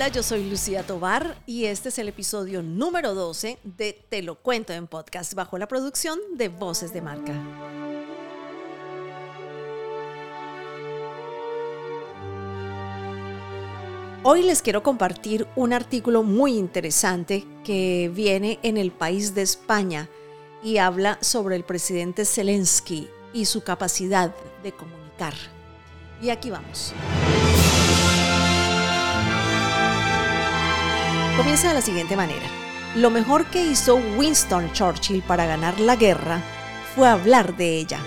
Hola, yo soy Lucía Tobar y este es el episodio número 12 de Te lo cuento en podcast bajo la producción de Voces de Marca. Hoy les quiero compartir un artículo muy interesante que viene en el país de España y habla sobre el presidente Zelensky y su capacidad de comunicar. Y aquí vamos. Comienza de la siguiente manera. Lo mejor que hizo Winston Churchill para ganar la guerra fue hablar de ella.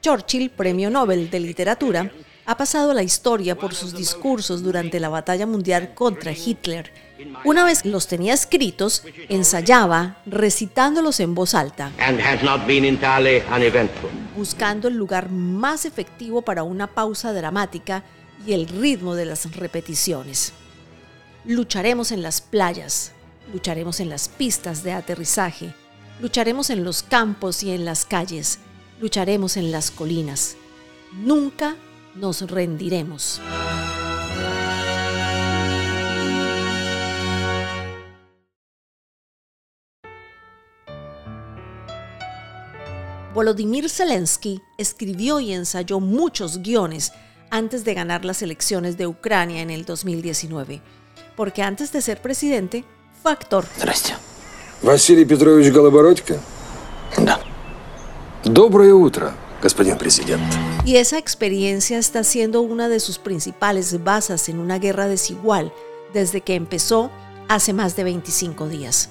Churchill, premio Nobel de Literatura, ha pasado a la historia por sus discursos durante la batalla mundial contra Hitler. Una vez los tenía escritos, ensayaba recitándolos en voz alta, buscando el lugar más efectivo para una pausa dramática y el ritmo de las repeticiones. Lucharemos en las playas, lucharemos en las pistas de aterrizaje, lucharemos en los campos y en las calles, lucharemos en las colinas. Nunca nos rendiremos. Volodymyr Zelensky escribió y ensayó muchos guiones antes de ganar las elecciones de Ucrania en el 2019, porque antes de ser presidente fue actor. Здрасте. Василий Петрович Голобородько? Да. Доброе утро, господин президент. Y esa experiencia está siendo una de sus principales bases en una guerra desigual desde que empezó hace más de 25 días.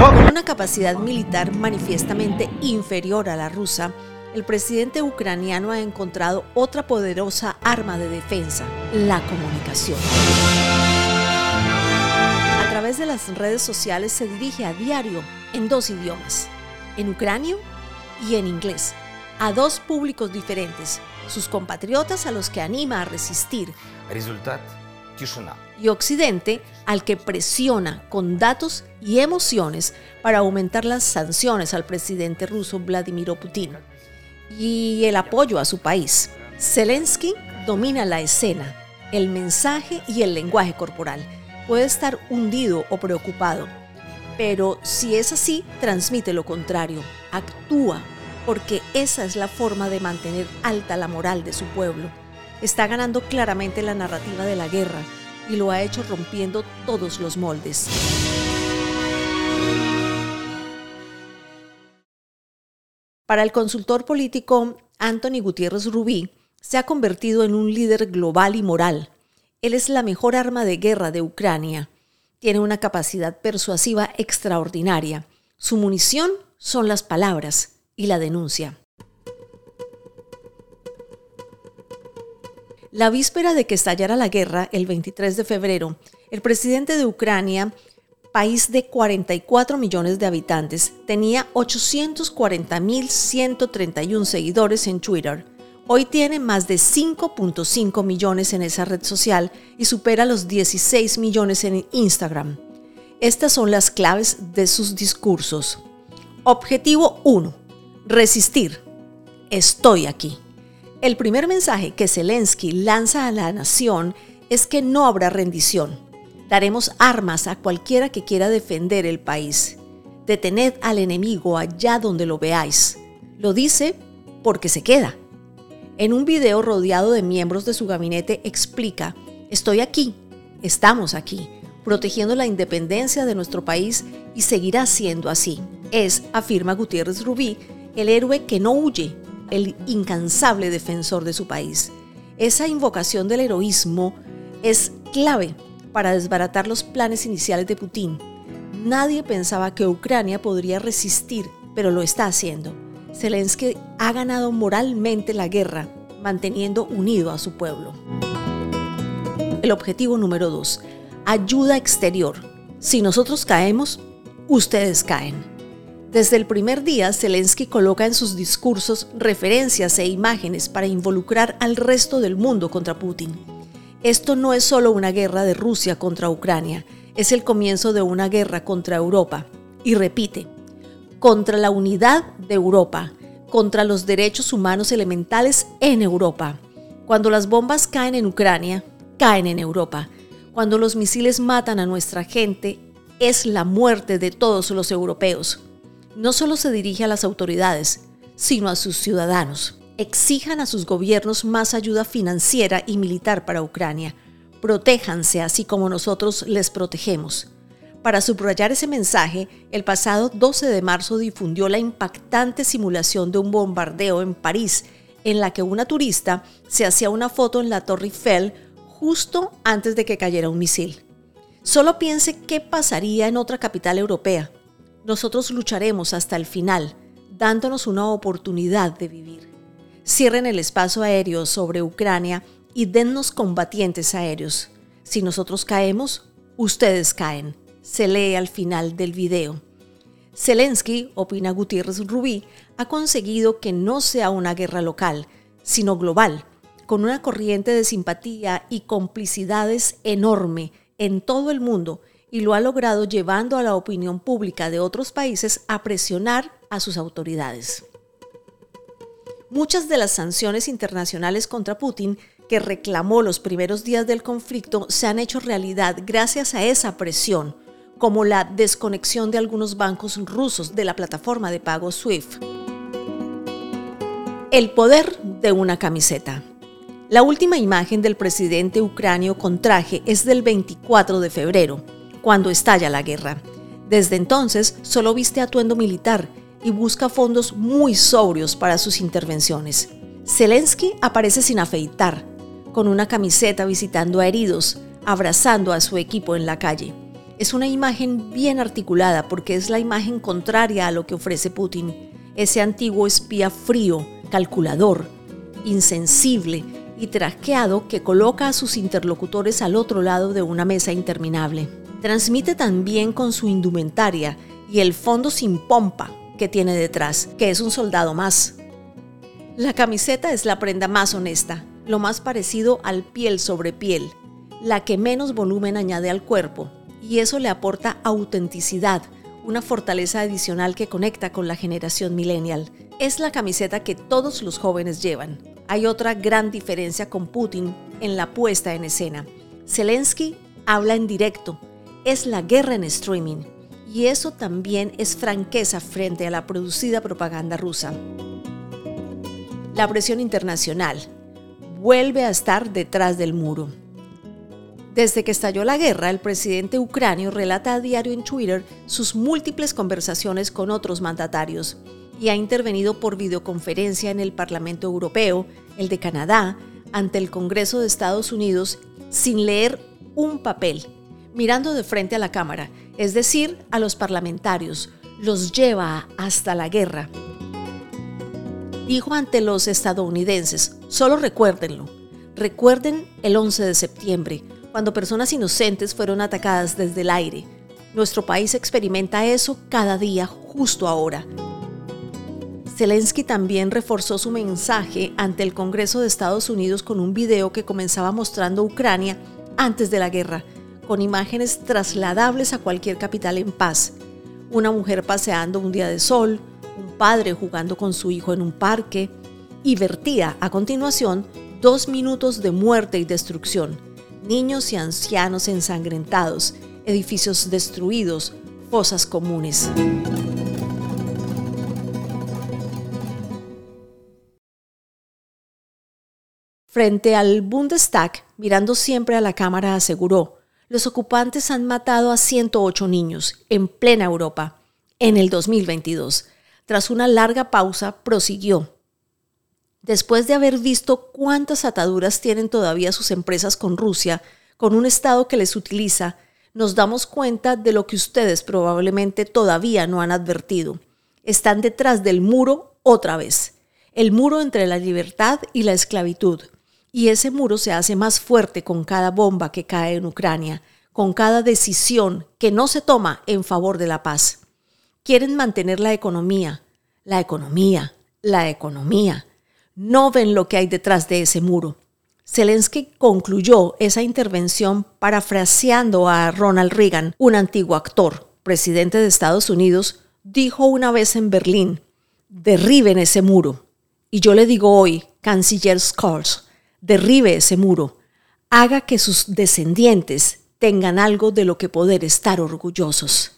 Con una capacidad militar manifiestamente inferior a la rusa, el presidente ucraniano ha encontrado otra poderosa arma de defensa, la comunicación. través de las redes sociales se dirige a diario en dos idiomas, en ucranio y en inglés, a dos públicos diferentes, sus compatriotas a los que anima a resistir. Y Occidente al que presiona con datos y emociones para aumentar las sanciones al presidente ruso Vladimir Putin y el apoyo a su país. Zelensky domina la escena, el mensaje y el lenguaje corporal Puede estar hundido o preocupado, pero si es así, transmite lo contrario, actúa, porque esa es la forma de mantener alta la moral de su pueblo. Está ganando claramente la narrativa de la guerra y lo ha hecho rompiendo todos los moldes. Para el consultor político Anthony Gutiérrez Rubí, se ha convertido en un líder global y moral. Él es la mejor arma de guerra de Ucrania. Tiene una capacidad persuasiva extraordinaria. Su munición son las palabras y la denuncia. La víspera de que estallara la guerra, el 23 de febrero, el presidente de Ucrania, país de 44 millones de habitantes, tenía 840.131 seguidores en Twitter. Hoy tiene más de 5.5 millones en esa red social y supera los 16 millones en Instagram. Estas son las claves de sus discursos. Objetivo 1. Resistir. Estoy aquí. El primer mensaje que Zelensky lanza a la nación es que no habrá rendición. Daremos armas a cualquiera que quiera defender el país. Detened al enemigo allá donde lo veáis. Lo dice porque se queda. En un video rodeado de miembros de su gabinete explica, estoy aquí, estamos aquí, protegiendo la independencia de nuestro país y seguirá siendo así. Es, afirma Gutiérrez Rubí, el héroe que no huye, el incansable defensor de su país. Esa invocación del heroísmo es clave para desbaratar los planes iniciales de Putin. Nadie pensaba que Ucrania podría resistir, pero lo está haciendo. Zelensky ha ganado moralmente la guerra, manteniendo unido a su pueblo. El objetivo número 2. Ayuda exterior. Si nosotros caemos, ustedes caen. Desde el primer día, Zelensky coloca en sus discursos referencias e imágenes para involucrar al resto del mundo contra Putin. Esto no es solo una guerra de Rusia contra Ucrania, Es el comienzo de una guerra contra Europa. Y repite, contra la unidad de Europa, contra los derechos humanos elementales en Europa. Cuando las bombas caen en Ucrania, caen en Europa. Cuando los misiles matan a nuestra gente, es la muerte de todos los europeos. No solo se dirige a las autoridades, sino a sus ciudadanos. Exijan a sus gobiernos más ayuda financiera y militar para Ucrania. Protéjanse así como nosotros les protegemos. Para subrayar ese mensaje, el pasado 12 de marzo difundió la impactante simulación de un bombardeo en París, en la que una turista se hacía una foto en la Torre Eiffel justo antes de que cayera un misil. Solo piense qué pasaría en otra capital europea. Nosotros lucharemos hasta el final, dándonos una oportunidad de vivir. Cierren el espacio aéreo sobre Ucrania y dennos combatientes aéreos. Si nosotros caemos, ustedes caen. Se lee al final del video. Zelensky, opina Gutiérrez Rubí, ha conseguido que no sea una guerra local, sino global, con una corriente de simpatía y complicidades enorme en todo el mundo y lo ha logrado llevando a la opinión pública de otros países a presionar a sus autoridades. Muchas de las sanciones internacionales contra Putin que reclamó los primeros días del conflicto se han hecho realidad gracias a esa presión, como la desconexión de algunos bancos rusos de la plataforma de pago SWIFT. El poder de una camiseta. La última imagen del presidente ucranio con traje es del 24 de febrero, cuando estalla la guerra. Desde entonces solo viste atuendo militar y busca fondos muy sobrios para sus intervenciones. Zelensky aparece sin afeitar, con una camiseta visitando a heridos, abrazando a su equipo en la calle. Es una imagen bien articulada porque es la imagen contraria a lo que ofrece Putin, ese antiguo espía frío, calculador, insensible y trasqueado que coloca a sus interlocutores al otro lado de una mesa interminable. Transmite también con su indumentaria y el fondo sin pompa que tiene detrás, que es un soldado más. La camiseta es la prenda más honesta, lo más parecido al piel sobre piel, la que menos volumen añade al cuerpo, y eso le aporta autenticidad, una fortaleza adicional que conecta con la generación millennial. Es la camiseta que todos los jóvenes llevan, hay otra gran diferencia con Putin en la puesta en escena. Zelensky habla en directo, es la guerra en streaming, y eso también es franqueza frente a la producida propaganda rusa. La presión internacional vuelve a estar detrás del muro. Desde que estalló la guerra, el presidente ucranio relata a diario en Twitter sus múltiples conversaciones con otros mandatarios y ha intervenido por videoconferencia en el Parlamento Europeo, el de Canadá, ante el Congreso de Estados Unidos sin leer un papel, mirando de frente a la Cámara, es decir, a los parlamentarios, los lleva hasta la guerra. Dijo ante los estadounidenses, solo recuérdenlo, recuerden el 11 de septiembre, cuando personas inocentes fueron atacadas desde el aire. Nuestro país experimenta eso cada día, justo ahora. Zelensky también reforzó su mensaje ante el Congreso de Estados Unidos con un video que comenzaba mostrando Ucrania antes de la guerra, con imágenes trasladables a cualquier capital en paz. Una mujer paseando un día de sol, un padre jugando con su hijo en un parque, y vertía a continuación dos minutos de muerte y destrucción, niños y ancianos ensangrentados, edificios destruidos, fosas comunes. Frente al Bundestag, mirando siempre a la cámara, aseguró, los ocupantes han matado a 108 niños en plena Europa en el 2022. Tras una larga pausa, prosiguió. Después de haber visto cuántas ataduras tienen todavía sus empresas con Rusia, con un Estado que les utiliza, nos damos cuenta de lo que ustedes probablemente todavía no han advertido. Están detrás del muro otra vez, el muro entre la libertad y la esclavitud y ese muro se hace más fuerte con cada bomba que cae en Ucrania, con cada decisión que no se toma en favor de la paz. Quieren mantener la economía, la economía, la economía. No ven lo que hay detrás de ese muro. Zelensky concluyó esa intervención parafraseando a Ronald Reagan, un antiguo actor, presidente de Estados Unidos, dijo una vez en Berlín, derriben ese muro. Y yo le digo hoy, canciller Scholz, derribe ese muro, haga que sus descendientes tengan algo de lo que poder estar orgullosos.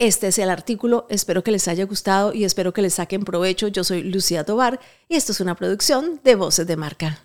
Este es el artículo, espero que les haya gustado y espero que les saquen provecho. Yo soy Lucía Tobar y esto es una producción de Voces de Marca.